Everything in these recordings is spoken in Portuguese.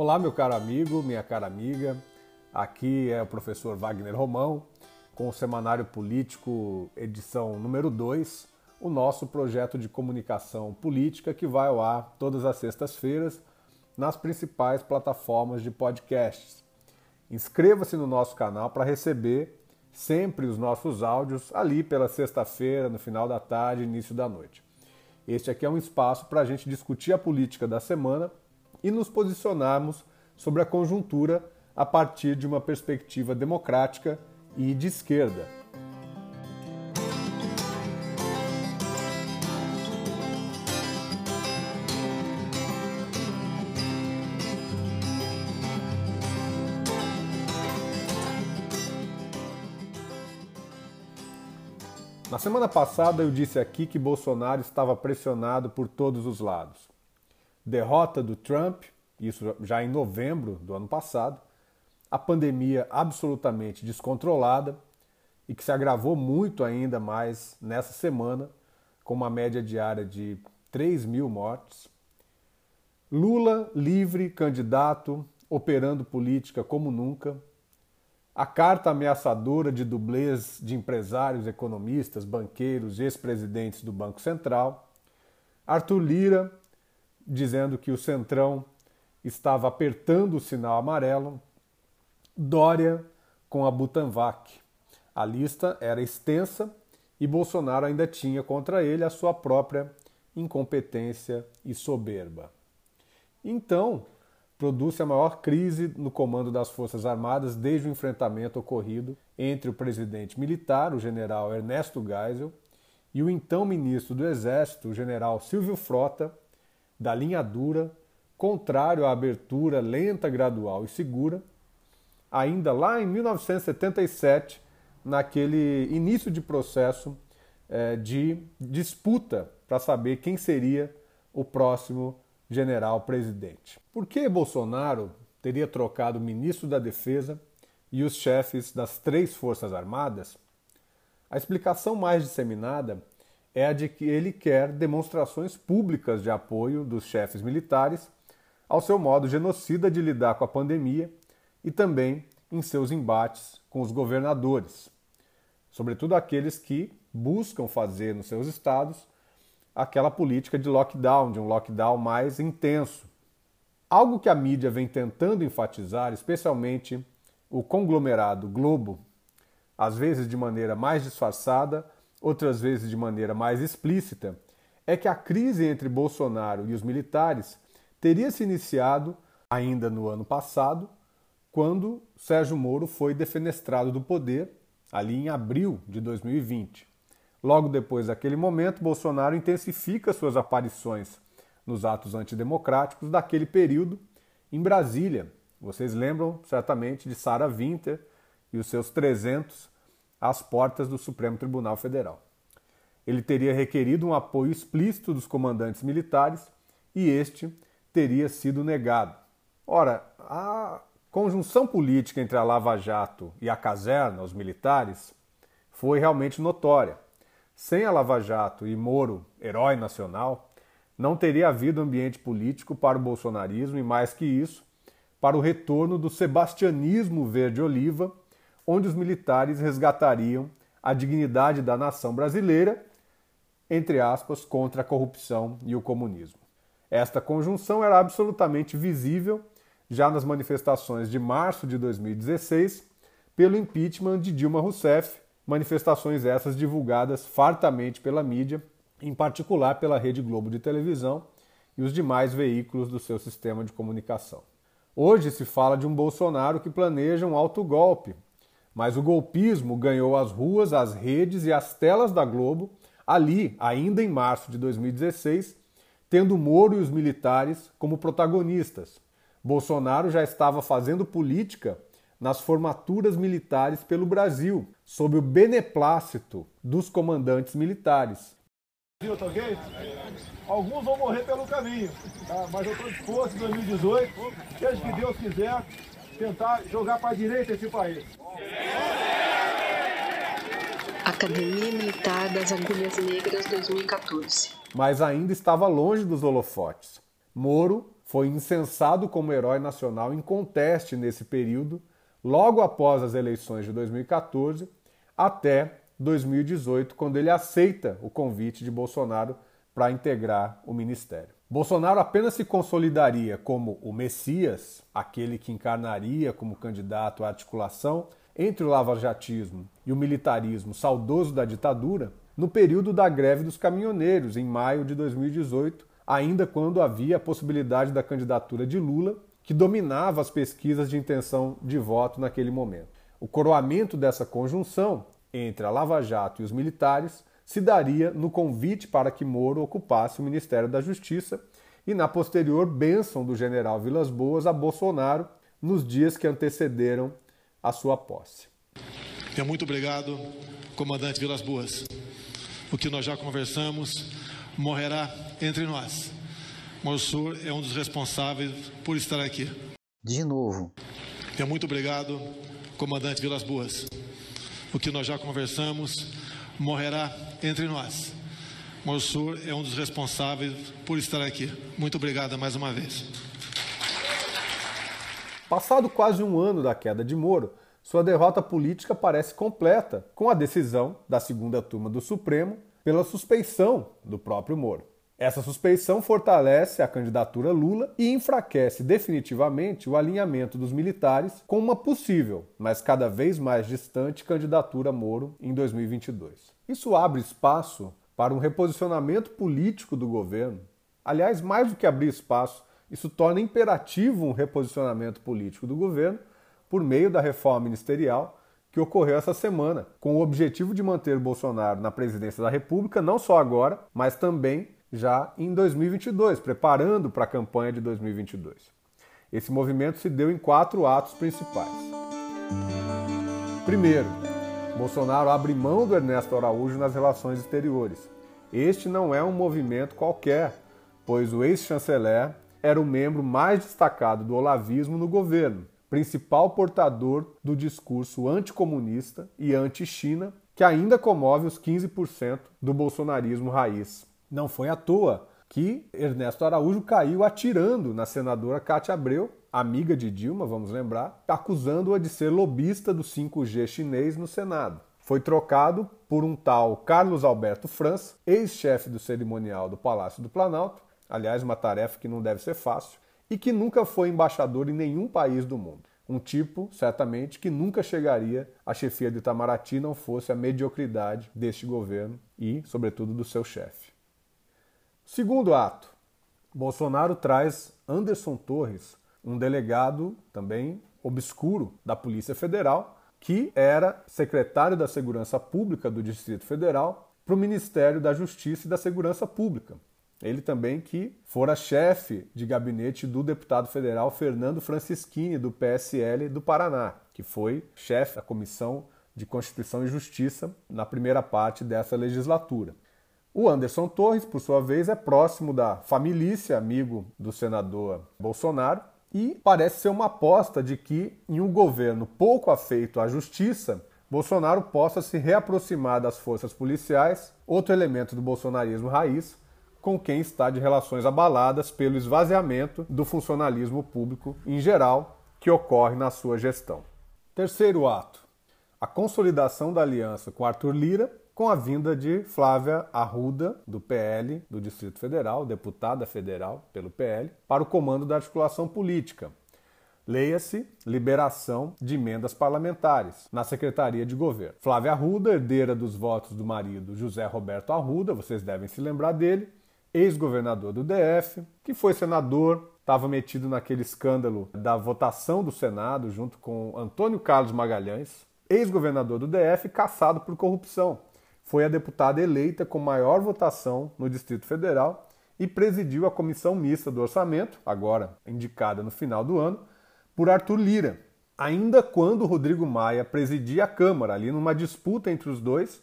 Olá, meu caro amigo, minha cara amiga. Aqui é o professor Wagner Romão, com o Semanário Político, edição número 2, o nosso projeto de comunicação política que vai ao ar todas as sextas-feiras nas principais plataformas de podcasts. Inscreva-se no nosso canal para receber sempre os nossos áudios ali pela sexta-feira, no final da tarde, início da noite. Este aqui é um espaço para a gente discutir a política da semana e nos posicionarmos sobre a conjuntura a partir de uma perspectiva democrática e de esquerda. Na semana passada eu disse aqui que Bolsonaro estava pressionado por todos os lados derrota do Trump, isso já em novembro do ano passado, a pandemia absolutamente descontrolada e que se agravou muito ainda mais nessa semana, com uma média diária de 3 mil mortes. Lula livre, candidato, operando política como nunca. A carta ameaçadora de dublês de empresários, economistas, banqueiros ex-presidentes do Banco Central. Arthur Lira dizendo que o Centrão estava apertando o sinal amarelo, Dória com a Butanvac. A lista era extensa e Bolsonaro ainda tinha contra ele a sua própria incompetência e soberba. Então, produz-se a maior crise no comando das Forças Armadas desde o enfrentamento ocorrido entre o presidente militar, o general Ernesto Geisel, e o então ministro do Exército, o general Silvio Frota, da linha dura, contrário à abertura lenta, gradual e segura, ainda lá em 1977, naquele início de processo é, de disputa para saber quem seria o próximo general presidente. Por que Bolsonaro teria trocado o ministro da Defesa e os chefes das três Forças Armadas? A explicação mais disseminada é a de que ele quer demonstrações públicas de apoio dos chefes militares ao seu modo genocida de lidar com a pandemia e também em seus embates com os governadores, sobretudo aqueles que buscam fazer nos seus estados aquela política de lockdown, de um lockdown mais intenso. Algo que a mídia vem tentando enfatizar, especialmente o conglomerado Globo, às vezes de maneira mais disfarçada, outras vezes de maneira mais explícita, é que a crise entre Bolsonaro e os militares teria se iniciado ainda no ano passado, quando Sérgio Moro foi defenestrado do poder, ali em abril de 2020. Logo depois daquele momento, Bolsonaro intensifica suas aparições nos atos antidemocráticos daquele período em Brasília. Vocês lembram certamente de Sara Winter e os seus 300 às portas do Supremo Tribunal Federal. Ele teria requerido um apoio explícito dos comandantes militares e este teria sido negado. Ora, a conjunção política entre a Lava Jato e a caserna, os militares, foi realmente notória. Sem a Lava Jato e Moro, herói nacional, não teria havido ambiente político para o bolsonarismo e, mais que isso, para o retorno do sebastianismo verde-oliva onde os militares resgatariam a dignidade da nação brasileira, entre aspas, contra a corrupção e o comunismo. Esta conjunção era absolutamente visível já nas manifestações de março de 2016 pelo impeachment de Dilma Rousseff, manifestações essas divulgadas fartamente pela mídia, em particular pela Rede Globo de televisão e os demais veículos do seu sistema de comunicação. Hoje se fala de um Bolsonaro que planeja um autogolpe mas o golpismo ganhou as ruas, as redes e as telas da Globo ali, ainda em março de 2016, tendo Moro e os militares como protagonistas. Bolsonaro já estava fazendo política nas formaturas militares pelo Brasil, sob o beneplácito dos comandantes militares. Tá ok? Alguns vão morrer pelo caminho, tá? mas eu estou disposto em 2018, seja que Deus quiser, tentar jogar para a direita esse país. Academia Militar das Agulhas Negras 2014. Mas ainda estava longe dos holofotes. Moro foi incensado como herói nacional em conteste nesse período, logo após as eleições de 2014 até 2018, quando ele aceita o convite de Bolsonaro para integrar o ministério. Bolsonaro apenas se consolidaria como o Messias, aquele que encarnaria como candidato à articulação entre o lavajatismo e o militarismo saudoso da ditadura, no período da greve dos caminhoneiros, em maio de 2018, ainda quando havia a possibilidade da candidatura de Lula, que dominava as pesquisas de intenção de voto naquele momento. O coroamento dessa conjunção entre a Lava Jato e os militares se daria no convite para que Moro ocupasse o Ministério da Justiça e na posterior bênção do general Vilas Boas a Bolsonaro nos dias que antecederam a sua posse. É muito obrigado, comandante Vilas Boas. O que nós já conversamos morrerá entre nós. Morsur é um dos responsáveis por estar aqui. De novo. É muito obrigado, comandante Vilas Boas. O que nós já conversamos morrerá entre nós. Morsur é um dos responsáveis por estar aqui. Muito obrigado mais uma vez. Passado quase um ano da queda de Moro, sua derrota política parece completa, com a decisão da segunda turma do Supremo pela suspeição do próprio Moro. Essa suspeição fortalece a candidatura Lula e enfraquece definitivamente o alinhamento dos militares com uma possível, mas cada vez mais distante candidatura Moro em 2022. Isso abre espaço para um reposicionamento político do governo. Aliás, mais do que abrir espaço, isso torna imperativo um reposicionamento político do governo por meio da reforma ministerial que ocorreu essa semana, com o objetivo de manter Bolsonaro na presidência da República, não só agora, mas também já em 2022, preparando para a campanha de 2022. Esse movimento se deu em quatro atos principais. Primeiro, Bolsonaro abre mão do Ernesto Araújo nas relações exteriores. Este não é um movimento qualquer, pois o ex-chanceler era o membro mais destacado do olavismo no governo, principal portador do discurso anticomunista e anti-China, que ainda comove os 15% do bolsonarismo raiz. Não foi à toa que Ernesto Araújo caiu atirando na senadora Cátia Abreu, amiga de Dilma, vamos lembrar, acusando-a de ser lobista do 5G chinês no Senado. Foi trocado por um tal Carlos Alberto França, ex-chefe do cerimonial do Palácio do Planalto, aliás, uma tarefa que não deve ser fácil, e que nunca foi embaixador em nenhum país do mundo. Um tipo, certamente, que nunca chegaria à chefia de Itamaraty não fosse a mediocridade deste governo e, sobretudo, do seu chefe. Segundo ato, Bolsonaro traz Anderson Torres, um delegado também obscuro da Polícia Federal, que era secretário da Segurança Pública do Distrito Federal, para o Ministério da Justiça e da Segurança Pública. Ele também que fora chefe de gabinete do deputado federal Fernando Francischini, do PSL do Paraná, que foi chefe da Comissão de Constituição e Justiça na primeira parte dessa legislatura. O Anderson Torres, por sua vez, é próximo da família, amigo do senador Bolsonaro, e parece ser uma aposta de que, em um governo pouco afeito à justiça, Bolsonaro possa se reaproximar das forças policiais, outro elemento do bolsonarismo raiz, com quem está de relações abaladas pelo esvaziamento do funcionalismo público em geral que ocorre na sua gestão. Terceiro ato: a consolidação da aliança com Arthur Lira com a vinda de Flávia Arruda, do PL do Distrito Federal, deputada federal pelo PL, para o comando da articulação política. Leia-se liberação de emendas parlamentares na Secretaria de Governo. Flávia Arruda, herdeira dos votos do marido José Roberto Arruda, vocês devem se lembrar dele, ex-governador do DF, que foi senador, estava metido naquele escândalo da votação do Senado junto com Antônio Carlos Magalhães, ex-governador do DF, caçado por corrupção foi a deputada eleita com maior votação no Distrito Federal e presidiu a comissão mista do orçamento, agora indicada no final do ano, por Arthur Lira, ainda quando Rodrigo Maia presidia a Câmara, ali numa disputa entre os dois,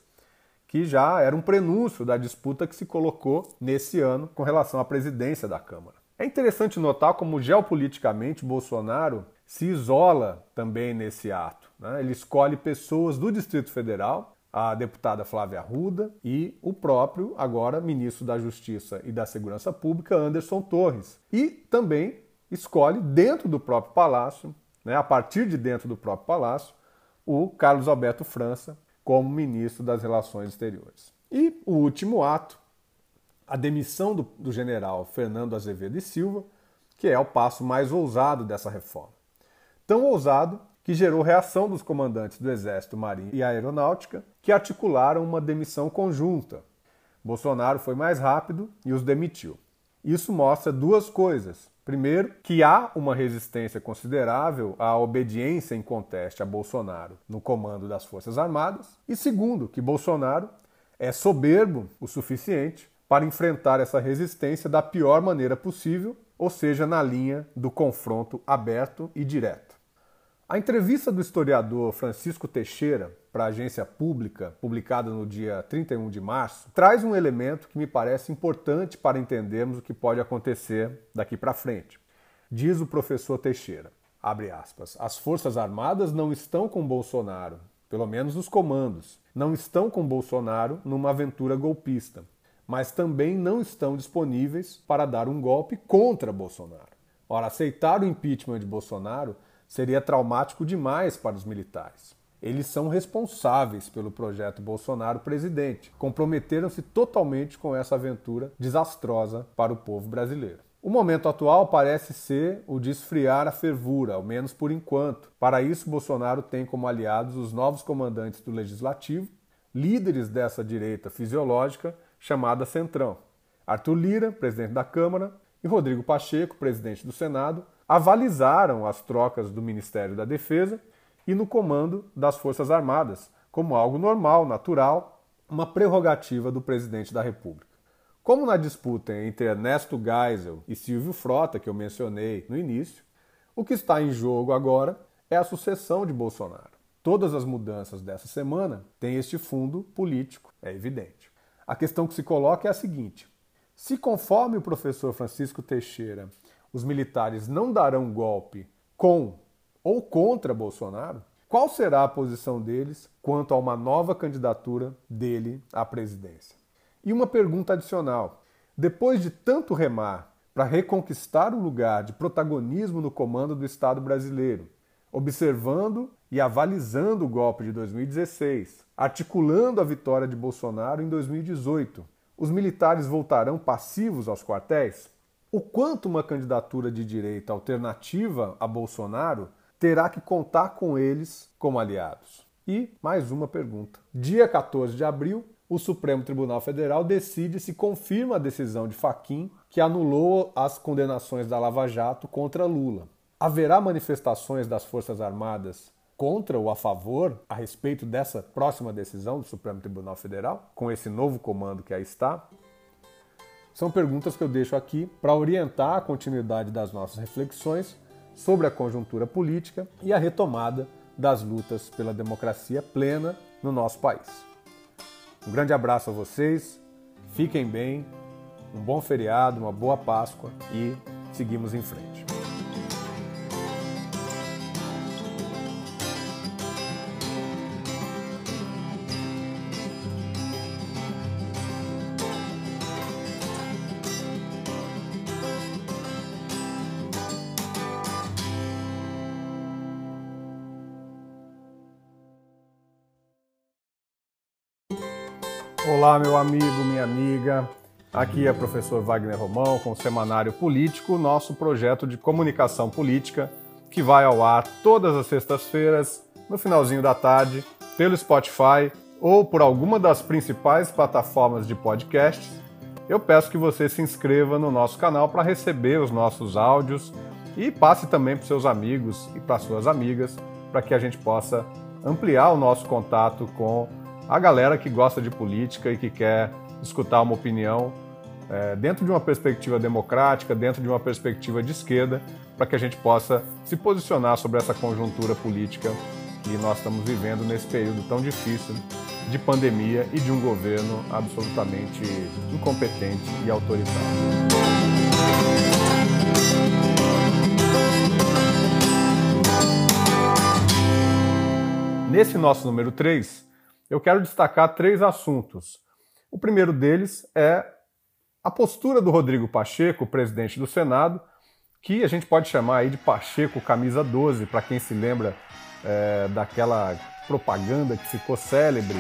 que já era um prenúncio da disputa que se colocou nesse ano com relação à presidência da Câmara. É interessante notar como geopoliticamente Bolsonaro se isola também nesse ato. Né? Ele escolhe pessoas do Distrito Federal a deputada Flávia Arruda e o próprio, agora, ministro da Justiça e da Segurança Pública, Anderson Torres. E também escolhe, dentro do próprio palácio, né, a partir de dentro do próprio palácio, o Carlos Alberto França como ministro das Relações Exteriores. E o último ato, a demissão do, do general Fernando Azevedo e Silva, que é o passo mais ousado dessa reforma. Tão ousado que gerou reação dos comandantes do Exército, Marinha e Aeronáutica, que articularam uma demissão conjunta. Bolsonaro foi mais rápido e os demitiu. Isso mostra duas coisas. Primeiro, que há uma resistência considerável à obediência em conteste a Bolsonaro no comando das Forças Armadas. E segundo, que Bolsonaro é soberbo o suficiente para enfrentar essa resistência da pior maneira possível, ou seja, na linha do confronto aberto e direto. A entrevista do historiador Francisco Teixeira para a agência pública, publicada no dia 31 de março, traz um elemento que me parece importante para entendermos o que pode acontecer daqui para frente. Diz o professor Teixeira, abre aspas, as Forças Armadas não estão com Bolsonaro, pelo menos os comandos, não estão com Bolsonaro numa aventura golpista, mas também não estão disponíveis para dar um golpe contra Bolsonaro. Ora, aceitar o impeachment de Bolsonaro seria traumático demais para os militares. Eles são responsáveis pelo projeto Bolsonaro presidente. Comprometeram-se totalmente com essa aventura desastrosa para o povo brasileiro. O momento atual parece ser o de esfriar a fervura, ao menos por enquanto. Para isso, Bolsonaro tem como aliados os novos comandantes do Legislativo, líderes dessa direita fisiológica chamada Centrão. Arthur Lira, presidente da Câmara, e Rodrigo Pacheco, presidente do Senado, avalizaram as trocas do Ministério da Defesa e no comando das Forças Armadas, como algo normal, natural, uma prerrogativa do presidente da República. Como na disputa entre Ernesto Geisel e Silvio Frota, que eu mencionei no início, o que está em jogo agora é a sucessão de Bolsonaro. Todas as mudanças dessa semana têm este fundo político, é evidente. A questão que se coloca é a seguinte: se, conforme o professor Francisco Teixeira, os militares não darão golpe com ou contra Bolsonaro, qual será a posição deles quanto a uma nova candidatura dele à presidência? E uma pergunta adicional: depois de tanto remar para reconquistar o lugar de protagonismo no comando do Estado brasileiro, observando e avalizando o golpe de 2016, articulando a vitória de Bolsonaro em 2018, os militares voltarão passivos aos quartéis? O quanto uma candidatura de direita alternativa a Bolsonaro terá que contar com eles como aliados. E mais uma pergunta. Dia 14 de abril, o Supremo Tribunal Federal decide se confirma a decisão de Faquim que anulou as condenações da Lava Jato contra Lula. Haverá manifestações das Forças Armadas contra ou a favor a respeito dessa próxima decisão do Supremo Tribunal Federal, com esse novo comando que aí está? São perguntas que eu deixo aqui para orientar a continuidade das nossas reflexões sobre a conjuntura política e a retomada das lutas pela democracia plena no nosso país. Um grande abraço a vocês, fiquem bem, um bom feriado, uma boa Páscoa e seguimos em frente. Olá, meu amigo, minha amiga. Aqui é o professor Wagner Romão com o Semanário Político, nosso projeto de comunicação política que vai ao ar todas as sextas-feiras, no finalzinho da tarde, pelo Spotify ou por alguma das principais plataformas de podcasts. Eu peço que você se inscreva no nosso canal para receber os nossos áudios e passe também para seus amigos e para suas amigas, para que a gente possa ampliar o nosso contato com a galera que gosta de política e que quer escutar uma opinião é, dentro de uma perspectiva democrática, dentro de uma perspectiva de esquerda, para que a gente possa se posicionar sobre essa conjuntura política que nós estamos vivendo nesse período tão difícil de pandemia e de um governo absolutamente incompetente e autoritário. Nesse nosso número 3, eu quero destacar três assuntos. O primeiro deles é a postura do Rodrigo Pacheco, presidente do Senado, que a gente pode chamar aí de Pacheco camisa 12, para quem se lembra é, daquela propaganda que ficou célebre.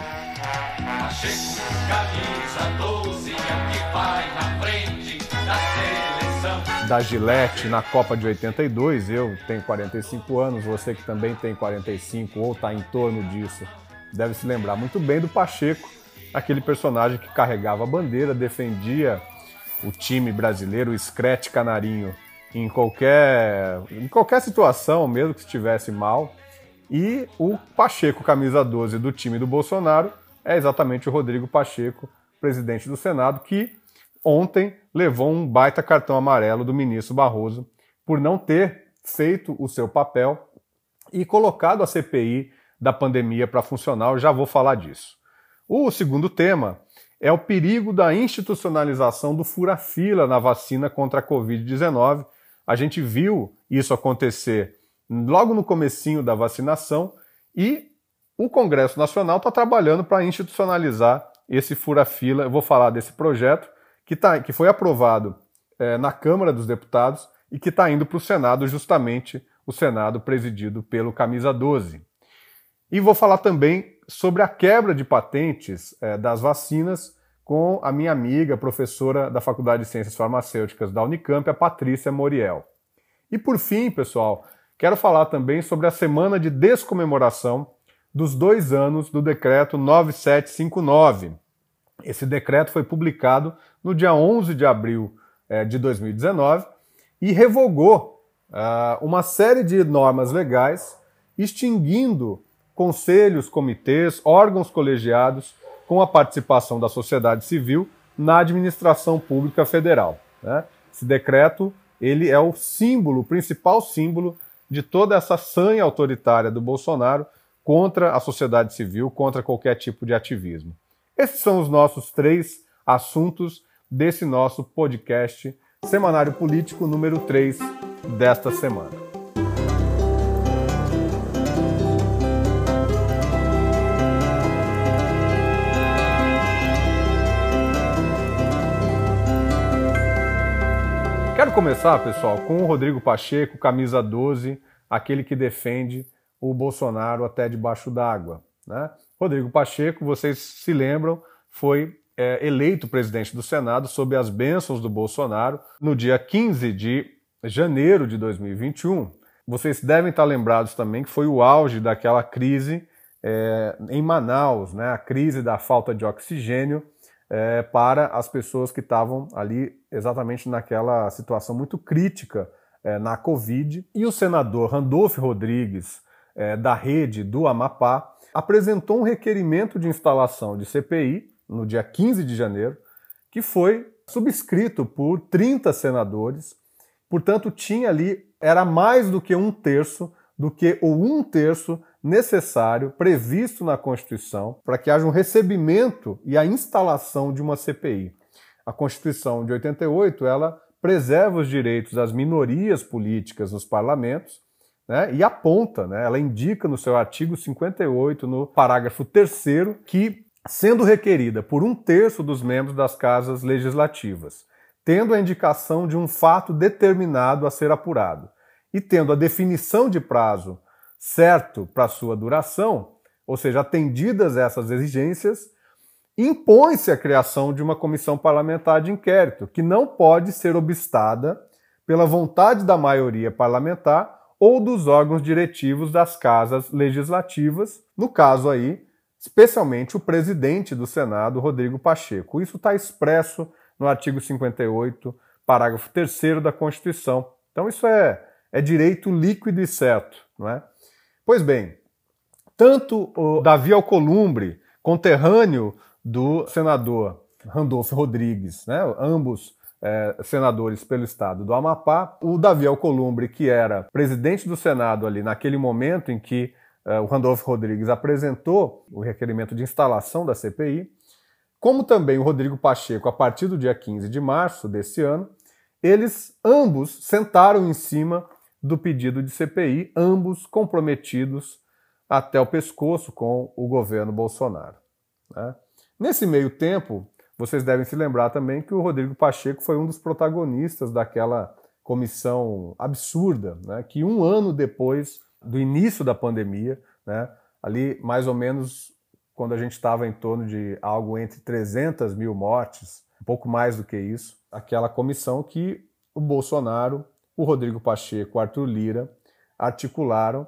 Pacheco, camisa 12, é que vai na frente da seleção. Da Gillette na Copa de 82, eu tenho 45 anos, você que também tem 45 ou está em torno disso, deve se lembrar muito bem do Pacheco, aquele personagem que carregava a bandeira, defendia o time brasileiro, o Screte Canarinho, em qualquer, em qualquer situação, mesmo que estivesse mal. E o Pacheco, camisa 12 do time do Bolsonaro, é exatamente o Rodrigo Pacheco, presidente do Senado, que ontem levou um baita cartão amarelo do ministro Barroso por não ter feito o seu papel e colocado a CPI da pandemia para funcionar. Eu já vou falar disso. O segundo tema é o perigo da institucionalização do fura-fila na vacina contra a Covid-19 a gente viu isso acontecer logo no comecinho da vacinação e o Congresso Nacional está trabalhando para institucionalizar esse fura-fila. Eu vou falar desse projeto que, tá, que foi aprovado é, na Câmara dos Deputados e que está indo para o Senado, justamente o Senado presidido pelo Camisa 12. E vou falar também sobre a quebra de patentes é, das vacinas com a minha amiga, professora da Faculdade de Ciências Farmacêuticas da Unicamp, a Patrícia Moriel. E por fim, pessoal, quero falar também sobre a semana de descomemoração dos dois anos do decreto 9759. Esse decreto foi publicado no dia 11 de abril eh, de 2019 e revogou uh, uma série de normas legais, extinguindo conselhos, comitês, órgãos colegiados com a participação da sociedade civil na administração pública federal. Né? Esse decreto ele é o símbolo, o principal símbolo de toda essa sanha autoritária do Bolsonaro contra a sociedade civil, contra qualquer tipo de ativismo. Esses são os nossos três assuntos desse nosso podcast Semanário Político número 3 desta semana. Quero começar, pessoal, com o Rodrigo Pacheco, camisa 12, aquele que defende o Bolsonaro até debaixo d'água. Né? Rodrigo Pacheco, vocês se lembram, foi é, eleito presidente do Senado sob as bênçãos do Bolsonaro no dia 15 de janeiro de 2021. Vocês devem estar lembrados também que foi o auge daquela crise é, em Manaus, né? a crise da falta de oxigênio é, para as pessoas que estavam ali exatamente naquela situação muito crítica é, na Covid. E o senador Randolph Rodrigues, é, da rede do Amapá, apresentou um requerimento de instalação de CPI no dia 15 de janeiro, que foi subscrito por 30 senadores, portanto, tinha ali, era mais do que um terço do que o um terço necessário, previsto na Constituição, para que haja um recebimento e a instalação de uma CPI. A Constituição de 88, ela preserva os direitos das minorias políticas nos parlamentos, né, e aponta, né, ela indica no seu artigo 58, no parágrafo 3 que, sendo requerida por um terço dos membros das casas legislativas, tendo a indicação de um fato determinado a ser apurado e tendo a definição de prazo certo para sua duração, ou seja, atendidas essas exigências, impõe-se a criação de uma comissão parlamentar de inquérito, que não pode ser obstada pela vontade da maioria parlamentar ou dos órgãos diretivos das casas legislativas, no caso aí, especialmente o presidente do Senado, Rodrigo Pacheco. Isso está expresso no artigo 58, parágrafo 3 da Constituição. Então isso é, é direito líquido e certo, não é? Pois bem, tanto o Davi Alcolumbre, conterrâneo do senador Randolfo Rodrigues, né, ambos é, senadores pelo estado do Amapá, o Davi Alcolumbre, que era presidente do Senado ali naquele momento em que é, o Randolfo Rodrigues apresentou o requerimento de instalação da CPI, como também o Rodrigo Pacheco, a partir do dia 15 de março desse ano, eles ambos sentaram em cima do pedido de CPI, ambos comprometidos até o pescoço com o governo Bolsonaro. Né? Nesse meio tempo, vocês devem se lembrar também que o Rodrigo Pacheco foi um dos protagonistas daquela comissão absurda, né, que um ano depois do início da pandemia, né, ali mais ou menos quando a gente estava em torno de algo entre 300 mil mortes, um pouco mais do que isso, aquela comissão que o Bolsonaro, o Rodrigo Pacheco, o Arthur Lira articularam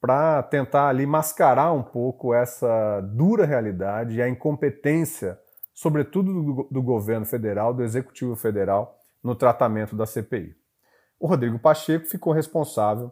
para tentar ali mascarar um pouco essa dura realidade e a incompetência, sobretudo do, do governo federal, do executivo federal, no tratamento da CPI. O Rodrigo Pacheco ficou responsável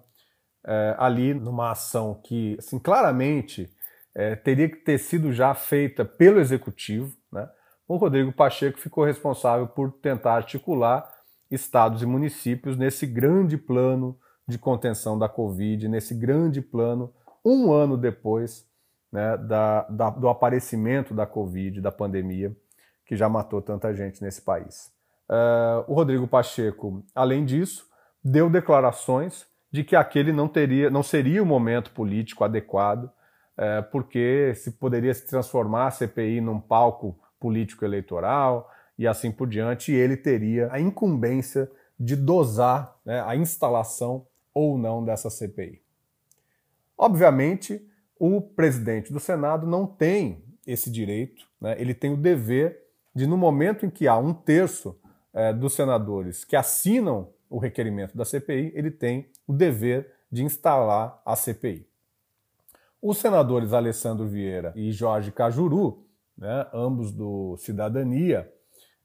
é, ali numa ação que, assim, claramente é, teria que ter sido já feita pelo executivo. Né? O Rodrigo Pacheco ficou responsável por tentar articular estados e municípios nesse grande plano de contenção da Covid, nesse grande plano, um ano depois né, da, da, do aparecimento da Covid, da pandemia, que já matou tanta gente nesse país. Uh, o Rodrigo Pacheco, além disso, deu declarações de que aquele não teria, não seria o momento político adequado, é, porque se poderia se transformar a CPI num palco político eleitoral e assim por diante, e ele teria a incumbência de dosar né, a instalação ou não dessa CPI. Obviamente, o presidente do Senado não tem esse direito, né, ele tem o dever de, no momento em que há um terço é, dos senadores que assinam o requerimento da CPI, ele tem o dever de instalar a CPI. Os senadores Alessandro Vieira e Jorge Cajuru, né, ambos do Cidadania,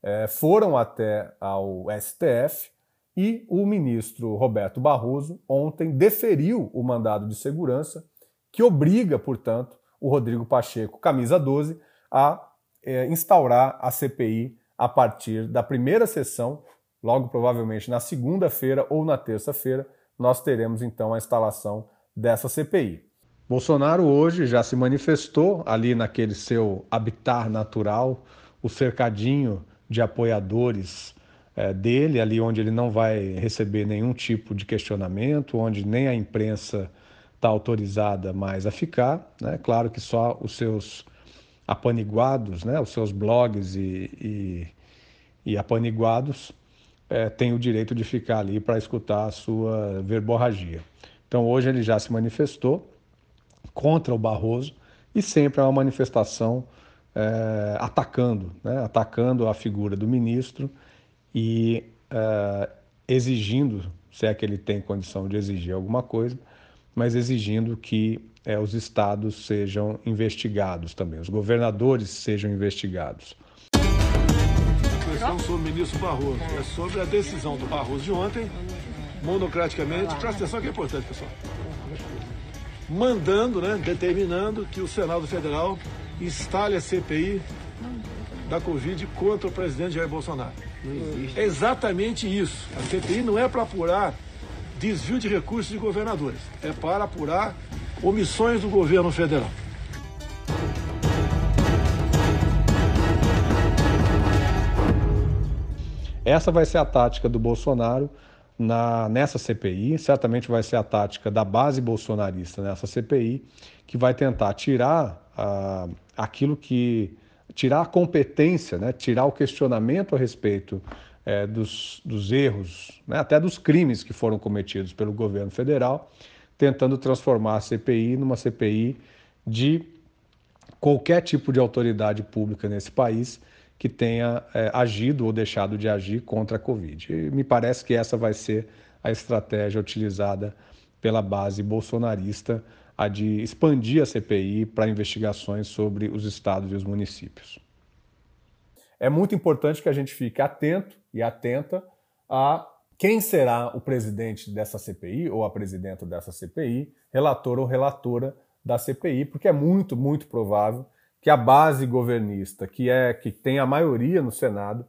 é, foram até ao STF e o ministro Roberto Barroso ontem deferiu o mandado de segurança que obriga, portanto, o Rodrigo Pacheco, camisa 12, a é, instaurar a CPI a partir da primeira sessão Logo, provavelmente na segunda-feira ou na terça-feira, nós teremos então a instalação dessa CPI. Bolsonaro hoje já se manifestou ali naquele seu habitat natural, o cercadinho de apoiadores é, dele, ali onde ele não vai receber nenhum tipo de questionamento, onde nem a imprensa está autorizada mais a ficar. Né? Claro que só os seus apaniguados, né? os seus blogs e, e, e apaniguados é, tem o direito de ficar ali para escutar a sua verborragia. Então hoje ele já se manifestou contra o Barroso e sempre é uma manifestação é, atacando, né, atacando a figura do ministro e é, exigindo, se é que ele tem condição de exigir alguma coisa, mas exigindo que é, os estados sejam investigados também, os governadores sejam investigados. Questão sobre o ministro Barroso, é sobre a decisão do Barroso de ontem, monocraticamente, presta atenção que é importante, pessoal. Mandando, né, determinando que o Senado Federal instale a CPI da Covid contra o presidente Jair Bolsonaro. É exatamente isso. A CPI não é para apurar desvio de recursos de governadores, é para apurar omissões do governo federal. Essa vai ser a tática do Bolsonaro na, nessa CPI, certamente vai ser a tática da base bolsonarista nessa CPI, que vai tentar tirar ah, aquilo que. tirar a competência, né, tirar o questionamento a respeito é, dos, dos, erros, né, até dos crimes que foram cometidos pelo governo federal, tentando transformar a CPI numa CPI de qualquer tipo de autoridade pública nesse país que tenha é, agido ou deixado de agir contra a Covid. E me parece que essa vai ser a estratégia utilizada pela base bolsonarista, a de expandir a CPI para investigações sobre os estados e os municípios. É muito importante que a gente fique atento e atenta a quem será o presidente dessa CPI ou a presidenta dessa CPI, relator ou relatora da CPI, porque é muito, muito provável que a base governista, que é que tem a maioria no Senado,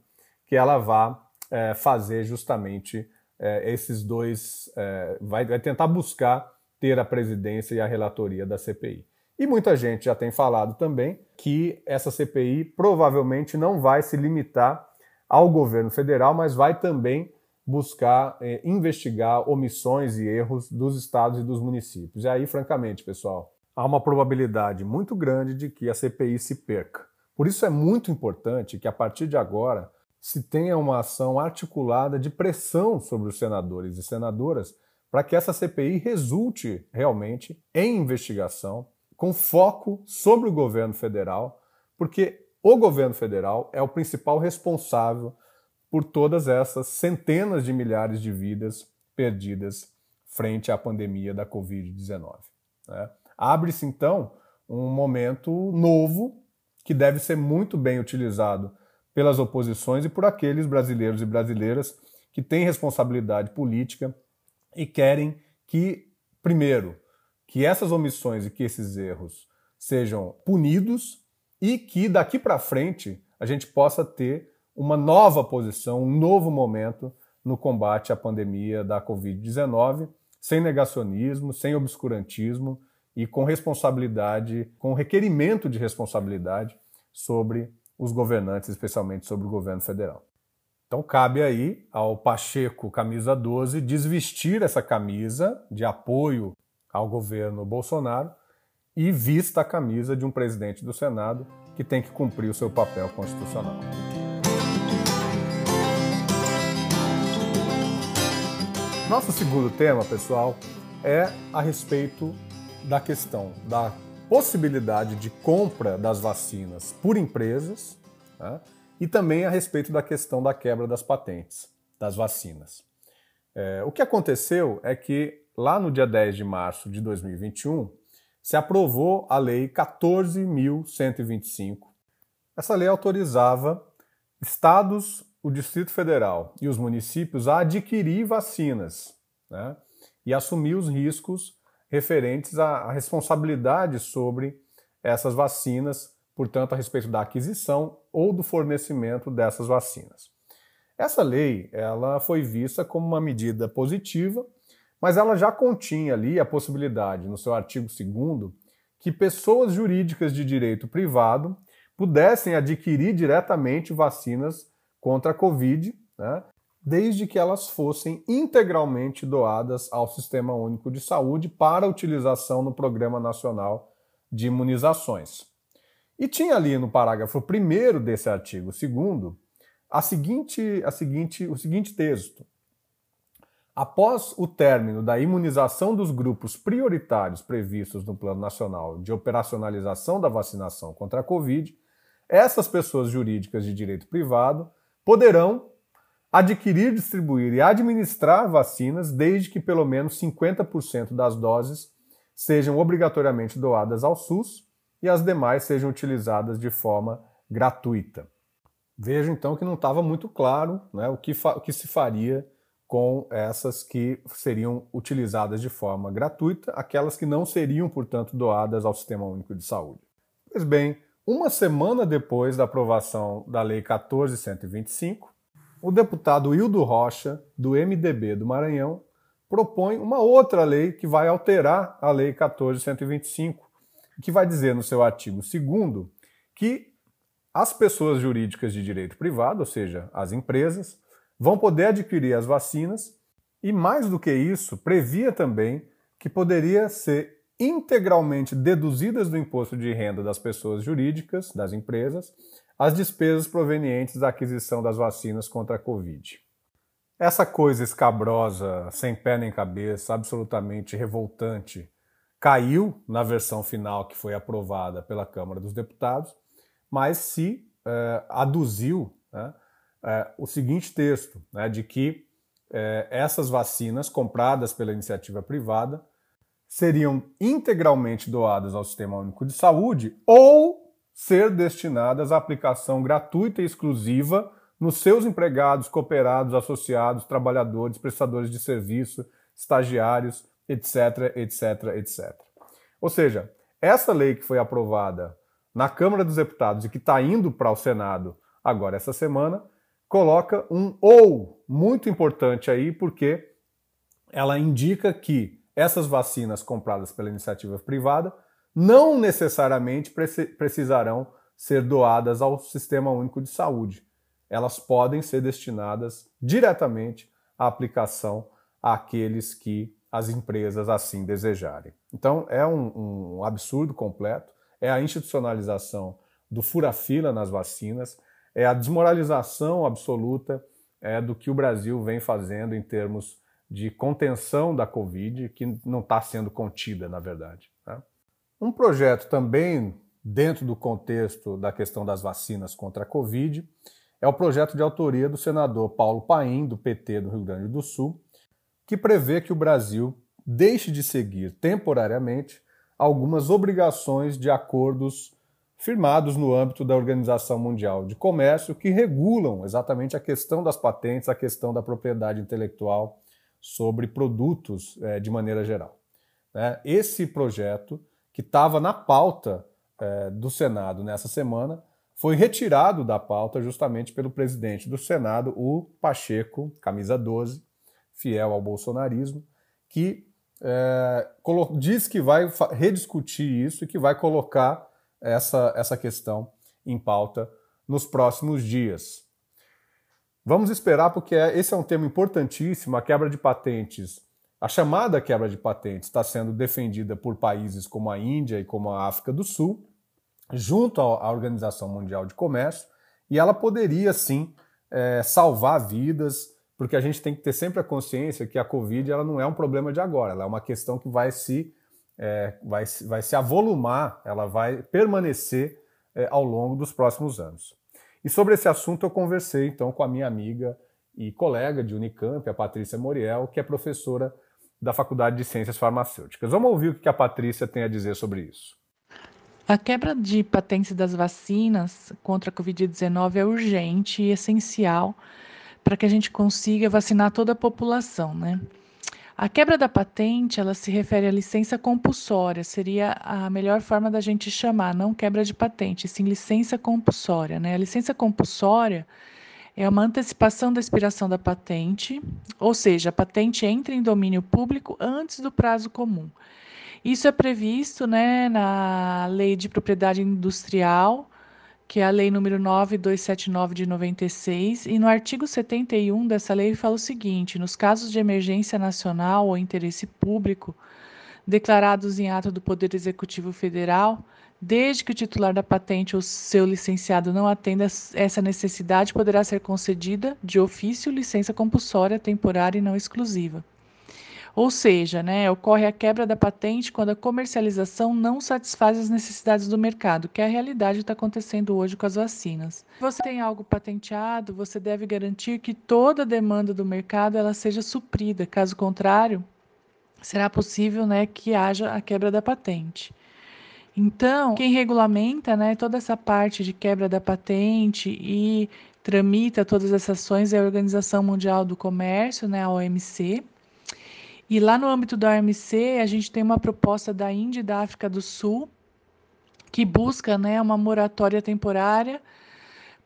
que ela vá é, fazer justamente é, esses dois, é, vai, vai tentar buscar ter a presidência e a relatoria da CPI. E muita gente já tem falado também que essa CPI provavelmente não vai se limitar ao governo federal, mas vai também buscar é, investigar omissões e erros dos estados e dos municípios. E aí, francamente, pessoal, há uma probabilidade muito grande de que a CPI se perca. Por isso é muito importante que a partir de agora se tenha uma ação articulada de pressão sobre os senadores e senadoras para que essa CPI resulte realmente em investigação com foco sobre o governo federal, porque o governo federal é o principal responsável por todas essas centenas de milhares de vidas perdidas frente à pandemia da Covid-19. Né? Abre-se então um momento novo que deve ser muito bem utilizado pelas oposições e por aqueles brasileiros e brasileiras que têm responsabilidade política e querem que, primeiro, que essas omissões e que esses erros sejam punidos e que daqui para frente a gente possa ter uma nova posição, um novo momento no combate à pandemia da Covid-19, sem negacionismo, sem obscurantismo e com responsabilidade, com requerimento de responsabilidade sobre os governantes, especialmente sobre o governo federal. Então cabe aí ao Pacheco, camisa 12, desvestir essa camisa de apoio ao governo Bolsonaro e vista a camisa de um presidente do Senado que tem que cumprir o seu papel constitucional. Nosso segundo tema, pessoal, é a respeito da questão da possibilidade de compra das vacinas por empresas né, e também a respeito da questão da quebra das patentes das vacinas. É, o que aconteceu é que lá no dia 10 de março de 2021 se aprovou a Lei 14.125. Essa lei autorizava estados, o Distrito Federal e os municípios a adquirir vacinas né, e assumir os riscos referentes à responsabilidade sobre essas vacinas, portanto, a respeito da aquisição ou do fornecimento dessas vacinas. Essa lei ela foi vista como uma medida positiva, mas ela já continha ali a possibilidade, no seu artigo 2 que pessoas jurídicas de direito privado pudessem adquirir diretamente vacinas contra a Covid, né, desde que elas fossem integralmente doadas ao Sistema Único de Saúde para utilização no Programa Nacional de Imunizações. E tinha ali no parágrafo 1 desse artigo 2 a seguinte, a seguinte, o seguinte texto. Após o término da imunização dos grupos prioritários previstos no Plano Nacional de Operacionalização da Vacinação contra a Covid, essas pessoas jurídicas de direito privado poderão adquirir, distribuir e administrar vacinas desde que pelo menos 50% das doses sejam obrigatoriamente doadas ao SUS e as demais sejam utilizadas de forma gratuita. Vejo então que não estava muito claro né, o, que o que se faria com essas que seriam utilizadas de forma gratuita, aquelas que não seriam, portanto, doadas ao Sistema Único de Saúde. Pois bem, uma semana depois da aprovação da Lei 14.125, o deputado Hildo Rocha, do MDB do Maranhão, propõe uma outra lei que vai alterar a Lei 14.125, que vai dizer no seu artigo 2 que as pessoas jurídicas de direito privado, ou seja, as empresas, vão poder adquirir as vacinas e, mais do que isso, previa também que poderia ser integralmente deduzidas do imposto de renda das pessoas jurídicas, das empresas, as despesas provenientes da aquisição das vacinas contra a Covid. Essa coisa escabrosa, sem pé nem cabeça, absolutamente revoltante, caiu na versão final que foi aprovada pela Câmara dos Deputados, mas se eh, aduziu né, eh, o seguinte texto, né, de que eh, essas vacinas compradas pela iniciativa privada seriam integralmente doadas ao Sistema Único de Saúde ou ser destinadas à aplicação gratuita e exclusiva nos seus empregados, cooperados, associados, trabalhadores, prestadores de serviço, estagiários, etc, etc, etc. Ou seja, essa lei que foi aprovada na Câmara dos Deputados e que está indo para o Senado agora essa semana, coloca um ou muito importante aí, porque ela indica que essas vacinas compradas pela iniciativa privada não necessariamente precisarão ser doadas ao Sistema Único de Saúde. Elas podem ser destinadas diretamente à aplicação àqueles que as empresas assim desejarem. Então, é um, um absurdo completo, é a institucionalização do fura-fila nas vacinas, é a desmoralização absoluta é, do que o Brasil vem fazendo em termos de contenção da Covid, que não está sendo contida, na verdade. Né? Um projeto também dentro do contexto da questão das vacinas contra a Covid é o projeto de autoria do senador Paulo Paim, do PT do Rio Grande do Sul, que prevê que o Brasil deixe de seguir temporariamente algumas obrigações de acordos firmados no âmbito da Organização Mundial de Comércio que regulam exatamente a questão das patentes, a questão da propriedade intelectual sobre produtos é, de maneira geral. Né? Esse projeto, que estava na pauta é, do Senado nessa semana, foi retirado da pauta justamente pelo presidente do Senado, o Pacheco, camisa 12, fiel ao bolsonarismo, que é, diz que vai rediscutir isso e que vai colocar essa, essa questão em pauta nos próximos dias. Vamos esperar, porque é, esse é um tema importantíssimo. A quebra de patentes, a chamada quebra de patentes, está sendo defendida por países como a Índia e como a África do Sul, junto à Organização Mundial de Comércio, e ela poderia sim é, salvar vidas, porque a gente tem que ter sempre a consciência que a Covid ela não é um problema de agora, ela é uma questão que vai se é, vai, vai se avolumar, ela vai permanecer é, ao longo dos próximos anos. E sobre esse assunto eu conversei então com a minha amiga e colega de Unicamp, a Patrícia Moriel, que é professora da Faculdade de Ciências Farmacêuticas. Vamos ouvir o que a Patrícia tem a dizer sobre isso. A quebra de patentes das vacinas contra a Covid-19 é urgente e essencial para que a gente consiga vacinar toda a população, né? A quebra da patente, ela se refere à licença compulsória, seria a melhor forma da gente chamar, não quebra de patente, sim licença compulsória. Né? A licença compulsória é uma antecipação da expiração da patente, ou seja, a patente entra em domínio público antes do prazo comum. Isso é previsto né, na Lei de Propriedade Industrial, que é a Lei número 9279 de 96, e no artigo 71 dessa lei fala o seguinte: nos casos de emergência nacional ou interesse público declarados em ato do Poder Executivo Federal, desde que o titular da patente ou seu licenciado não atenda essa necessidade, poderá ser concedida de ofício licença compulsória temporária e não exclusiva. Ou seja, né, ocorre a quebra da patente quando a comercialização não satisfaz as necessidades do mercado, que é a realidade que está acontecendo hoje com as vacinas. Se você tem algo patenteado, você deve garantir que toda a demanda do mercado ela seja suprida. Caso contrário, será possível né, que haja a quebra da patente. Então, quem regulamenta né, toda essa parte de quebra da patente e tramita todas essas ações é a Organização Mundial do Comércio, né, a OMC. E lá no âmbito da OMC, a gente tem uma proposta da Índia e da África do Sul, que busca né, uma moratória temporária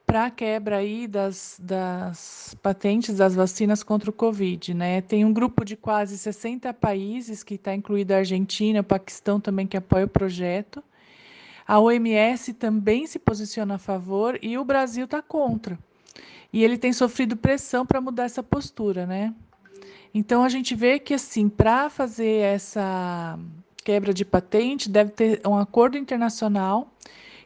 para a quebra aí das, das patentes das vacinas contra o Covid. Né? Tem um grupo de quase 60 países, que está incluída a Argentina, o Paquistão também, que apoia o projeto. A OMS também se posiciona a favor e o Brasil está contra. E ele tem sofrido pressão para mudar essa postura, né? Então a gente vê que assim, para fazer essa quebra de patente, deve ter um acordo internacional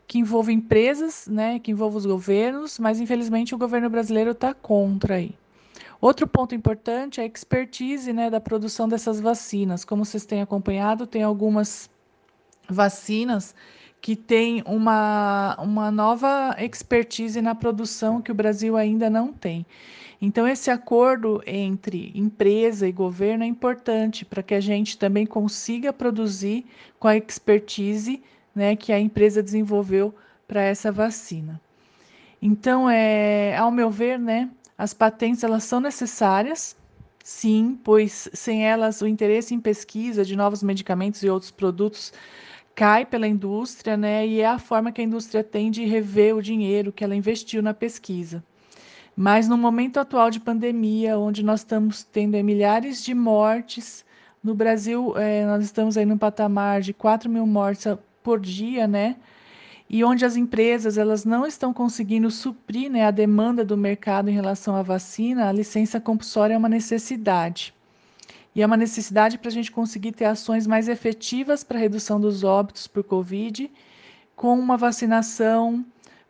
que envolve empresas, né, que envolve os governos, mas infelizmente o governo brasileiro está contra aí. Outro ponto importante é a expertise né, da produção dessas vacinas. Como vocês têm acompanhado, tem algumas vacinas que têm uma, uma nova expertise na produção que o Brasil ainda não tem. Então, esse acordo entre empresa e governo é importante para que a gente também consiga produzir com a expertise né, que a empresa desenvolveu para essa vacina. Então, é, ao meu ver, né, as patentes elas são necessárias, sim, pois sem elas o interesse em pesquisa de novos medicamentos e outros produtos cai pela indústria, né, e é a forma que a indústria tem de rever o dinheiro que ela investiu na pesquisa. Mas no momento atual de pandemia, onde nós estamos tendo milhares de mortes, no Brasil é, nós estamos aí no patamar de 4 mil mortes por dia, né? E onde as empresas elas não estão conseguindo suprir né, a demanda do mercado em relação à vacina, a licença compulsória é uma necessidade. E é uma necessidade para a gente conseguir ter ações mais efetivas para redução dos óbitos por Covid com uma vacinação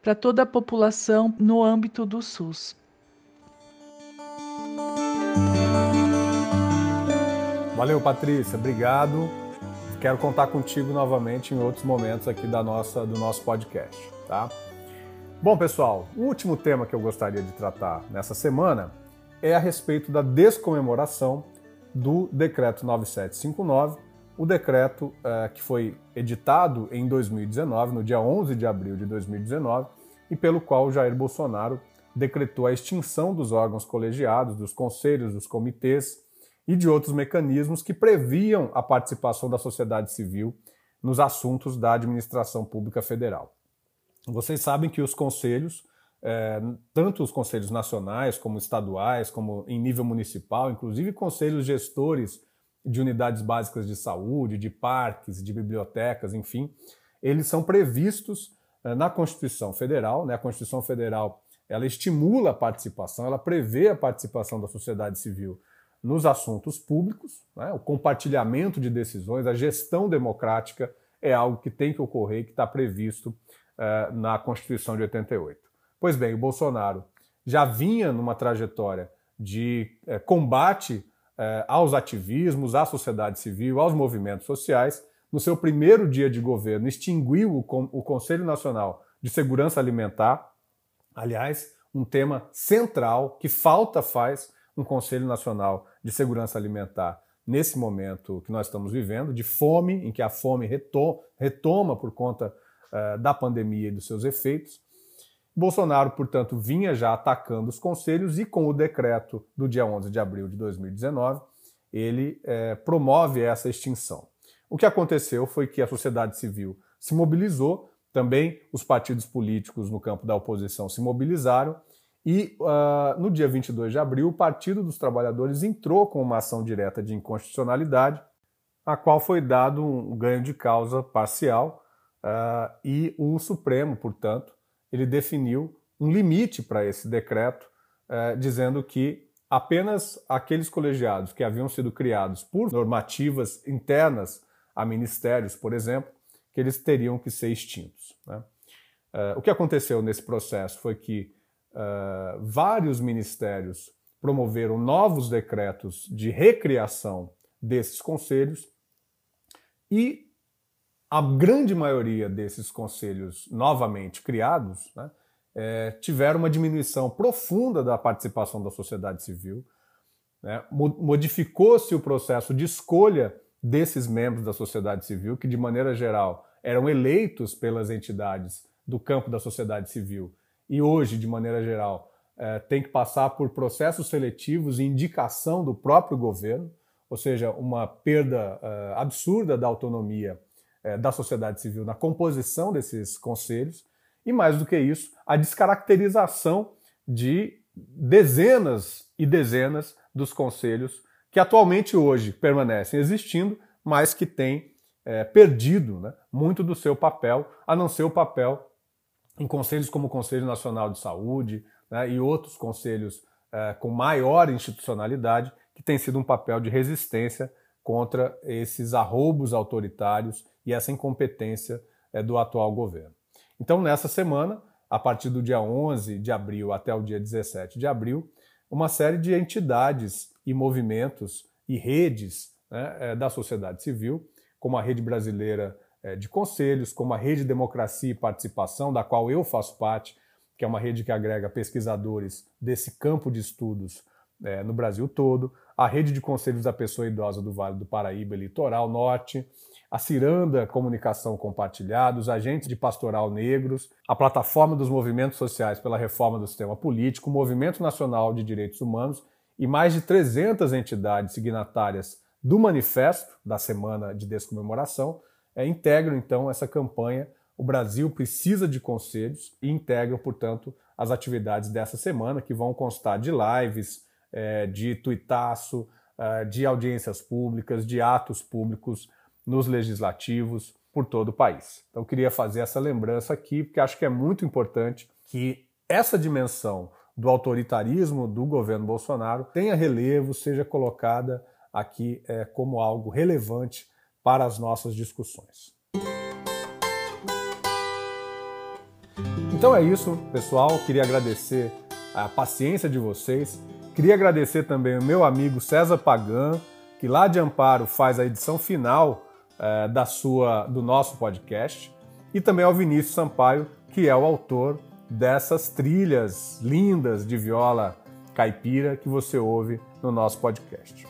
para toda a população no âmbito do SUS. Valeu, Patrícia. Obrigado. Quero contar contigo novamente em outros momentos aqui da nossa, do nosso podcast, tá? Bom, pessoal, o último tema que eu gostaria de tratar nessa semana é a respeito da descomemoração do Decreto 9759, o decreto eh, que foi editado em 2019, no dia 11 de abril de 2019, e pelo qual Jair Bolsonaro decretou a extinção dos órgãos colegiados, dos conselhos, dos comitês e de outros mecanismos que previam a participação da sociedade civil nos assuntos da administração pública federal. Vocês sabem que os conselhos, é, tanto os conselhos nacionais como estaduais, como em nível municipal, inclusive conselhos gestores de unidades básicas de saúde, de parques, de bibliotecas, enfim, eles são previstos é, na Constituição Federal. Né? A Constituição Federal ela estimula a participação, ela prevê a participação da sociedade civil nos assuntos públicos, né? o compartilhamento de decisões, a gestão democrática é algo que tem que ocorrer que está previsto uh, na Constituição de 88. Pois bem, o Bolsonaro já vinha numa trajetória de uh, combate uh, aos ativismos, à sociedade civil, aos movimentos sociais. No seu primeiro dia de governo, extinguiu o, o Conselho Nacional de Segurança Alimentar, aliás, um tema central que falta faz um Conselho Nacional de Segurança Alimentar nesse momento que nós estamos vivendo, de fome, em que a fome retoma por conta uh, da pandemia e dos seus efeitos. Bolsonaro, portanto, vinha já atacando os conselhos e, com o decreto do dia 11 de abril de 2019, ele eh, promove essa extinção. O que aconteceu foi que a sociedade civil se mobilizou, também os partidos políticos no campo da oposição se mobilizaram e uh, no dia 22 de abril, o Partido dos Trabalhadores entrou com uma ação direta de inconstitucionalidade, a qual foi dado um ganho de causa parcial, uh, e o Supremo, portanto, ele definiu um limite para esse decreto, uh, dizendo que apenas aqueles colegiados que haviam sido criados por normativas internas a ministérios, por exemplo, que eles teriam que ser extintos. Né? o que aconteceu nesse processo foi que uh, vários ministérios promoveram novos decretos de recriação desses conselhos e a grande maioria desses conselhos novamente criados né, é, tiveram uma diminuição profunda da participação da sociedade civil. Né, Modificou-se o processo de escolha desses membros da sociedade civil, que de maneira geral eram eleitos pelas entidades do campo da sociedade civil e hoje, de maneira geral, é, tem que passar por processos seletivos e indicação do próprio governo, ou seja, uma perda é, absurda da autonomia é, da sociedade civil na composição desses conselhos, e mais do que isso, a descaracterização de dezenas e dezenas dos conselhos que atualmente hoje permanecem existindo, mas que têm é, perdido né, muito do seu papel, a não ser o papel em conselhos como o Conselho Nacional de Saúde né, e outros conselhos é, com maior institucionalidade, que tem sido um papel de resistência contra esses arroubos autoritários e essa incompetência é, do atual governo. Então, nessa semana, a partir do dia 11 de abril até o dia 17 de abril, uma série de entidades e movimentos e redes né, é, da sociedade civil, como a Rede Brasileira é, de conselhos, como a Rede Democracia e Participação, da qual eu faço parte, que é uma rede que agrega pesquisadores desse campo de estudos é, no Brasil todo, a Rede de Conselhos da Pessoa Idosa do Vale do Paraíba Litoral Norte, a Ciranda Comunicação Compartilhada, os agentes de pastoral negros, a Plataforma dos Movimentos Sociais pela Reforma do Sistema Político, o Movimento Nacional de Direitos Humanos e mais de 300 entidades signatárias do Manifesto da Semana de Descomemoração, é, integram então essa campanha. O Brasil precisa de conselhos e integram, portanto, as atividades dessa semana, que vão constar de lives, é, de tuitaço, é, de audiências públicas, de atos públicos nos legislativos por todo o país. Então, queria fazer essa lembrança aqui, porque acho que é muito importante que essa dimensão do autoritarismo do governo Bolsonaro tenha relevo, seja colocada aqui é, como algo relevante para as nossas discussões. Então é isso, pessoal. Queria agradecer a paciência de vocês. Queria agradecer também o meu amigo César Pagan, que lá de Amparo faz a edição final é, da sua, do nosso podcast, e também ao Vinícius Sampaio, que é o autor dessas trilhas lindas de viola caipira que você ouve no nosso podcast.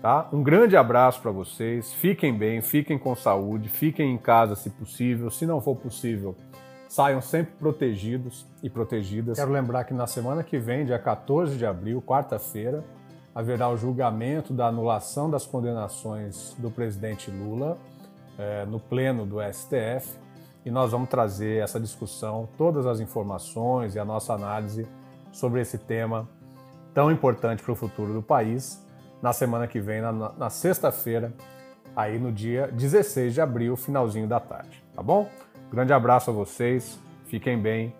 Tá? Um grande abraço para vocês, fiquem bem, fiquem com saúde, fiquem em casa se possível, se não for possível, saiam sempre protegidos e protegidas. Quero lembrar que na semana que vem, dia 14 de abril, quarta-feira, haverá o julgamento da anulação das condenações do presidente Lula é, no pleno do STF e nós vamos trazer essa discussão, todas as informações e a nossa análise sobre esse tema tão importante para o futuro do país na semana que vem, na, na sexta-feira, aí no dia 16 de abril, finalzinho da tarde, tá bom? Grande abraço a vocês, fiquem bem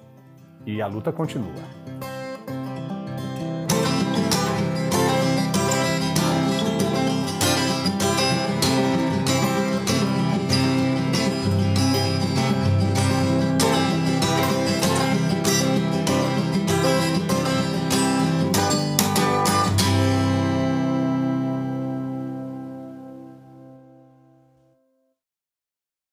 e a luta continua.